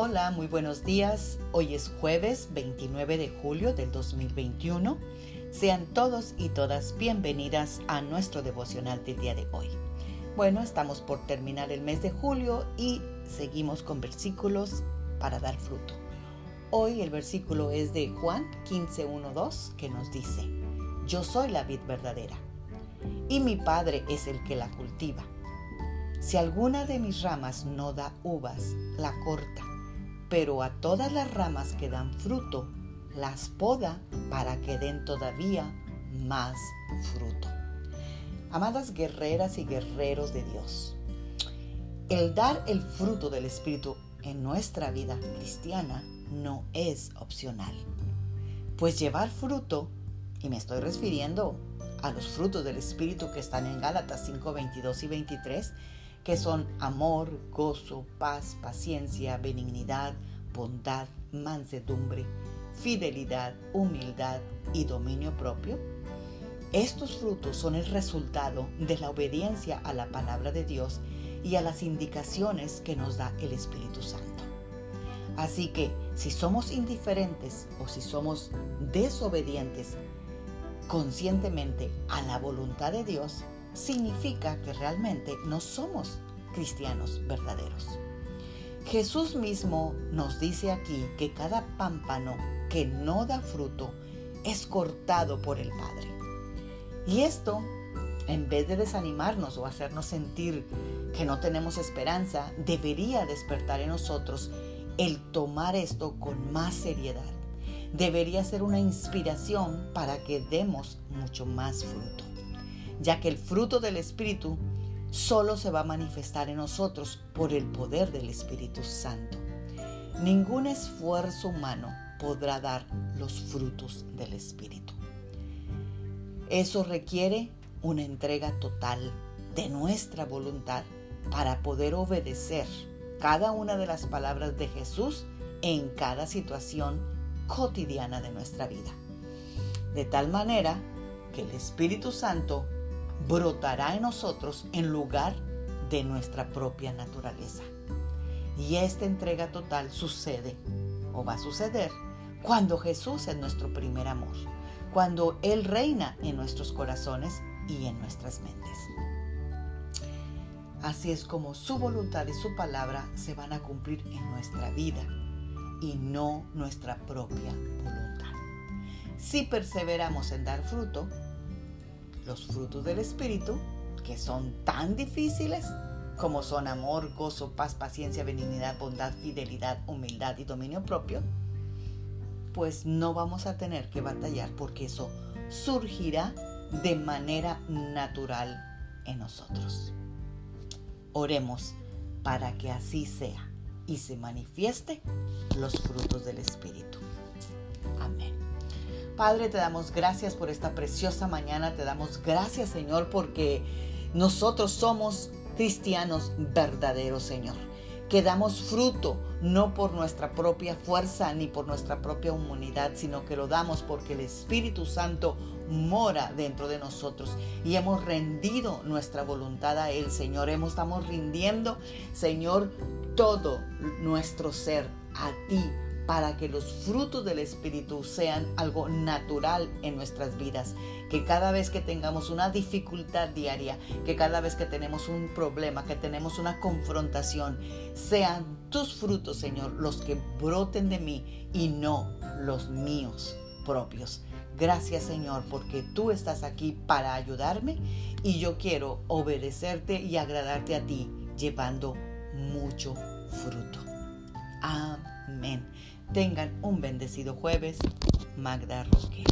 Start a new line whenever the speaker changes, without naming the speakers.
Hola, muy buenos días. Hoy es jueves 29 de julio del 2021. Sean todos y todas bienvenidas a nuestro devocional del día de hoy. Bueno, estamos por terminar el mes de julio y seguimos con versículos para dar fruto. Hoy el versículo es de Juan 15.1.2 que nos dice, Yo soy la vid verdadera y mi Padre es el que la cultiva. Si alguna de mis ramas no da uvas, la corta, pero a todas las ramas que dan fruto, las poda para que den todavía más fruto. Amadas guerreras y guerreros de Dios, el dar el fruto del Espíritu en nuestra vida cristiana no es opcional. Pues llevar fruto, y me estoy refiriendo a los frutos del Espíritu que están en Gálatas 5, 22 y 23, que son amor, gozo, paz, paciencia, benignidad, bondad, mansedumbre, fidelidad, humildad y dominio propio? Estos frutos son el resultado de la obediencia a la palabra de Dios y a las indicaciones que nos da el Espíritu Santo. Así que si somos indiferentes o si somos desobedientes conscientemente a la voluntad de Dios, significa que realmente no somos cristianos verdaderos. Jesús mismo nos dice aquí que cada pámpano que no da fruto es cortado por el Padre. Y esto, en vez de desanimarnos o hacernos sentir que no tenemos esperanza, debería despertar en nosotros el tomar esto con más seriedad debería ser una inspiración para que demos mucho más fruto, ya que el fruto del Espíritu solo se va a manifestar en nosotros por el poder del Espíritu Santo. Ningún esfuerzo humano podrá dar los frutos del Espíritu. Eso requiere una entrega total de nuestra voluntad para poder obedecer cada una de las palabras de Jesús en cada situación cotidiana de nuestra vida. De tal manera que el Espíritu Santo brotará en nosotros en lugar de nuestra propia naturaleza. Y esta entrega total sucede o va a suceder cuando Jesús es nuestro primer amor, cuando Él reina en nuestros corazones y en nuestras mentes. Así es como su voluntad y su palabra se van a cumplir en nuestra vida y no nuestra propia voluntad. Si perseveramos en dar fruto, los frutos del Espíritu, que son tan difíciles como son amor, gozo, paz, paciencia, benignidad, bondad, fidelidad, humildad y dominio propio, pues no vamos a tener que batallar porque eso surgirá de manera natural en nosotros. Oremos para que así sea y se manifieste los frutos del Espíritu. Padre, te damos gracias por esta preciosa mañana, te damos gracias Señor porque nosotros somos cristianos verdaderos Señor, que damos fruto no por nuestra propia fuerza ni por nuestra propia humanidad, sino que lo damos porque el Espíritu Santo mora dentro de nosotros. Y hemos rendido nuestra voluntad a Él, Señor. Hemos, estamos rindiendo, Señor, todo nuestro ser a ti para que los frutos del Espíritu sean algo natural en nuestras vidas. Que cada vez que tengamos una dificultad diaria, que cada vez que tenemos un problema, que tenemos una confrontación, sean tus frutos, Señor, los que broten de mí y no los míos propios. Gracias Señor porque tú estás aquí para ayudarme y yo quiero obedecerte y agradarte a ti llevando mucho fruto. Amén. Tengan un bendecido jueves. Magda Roque.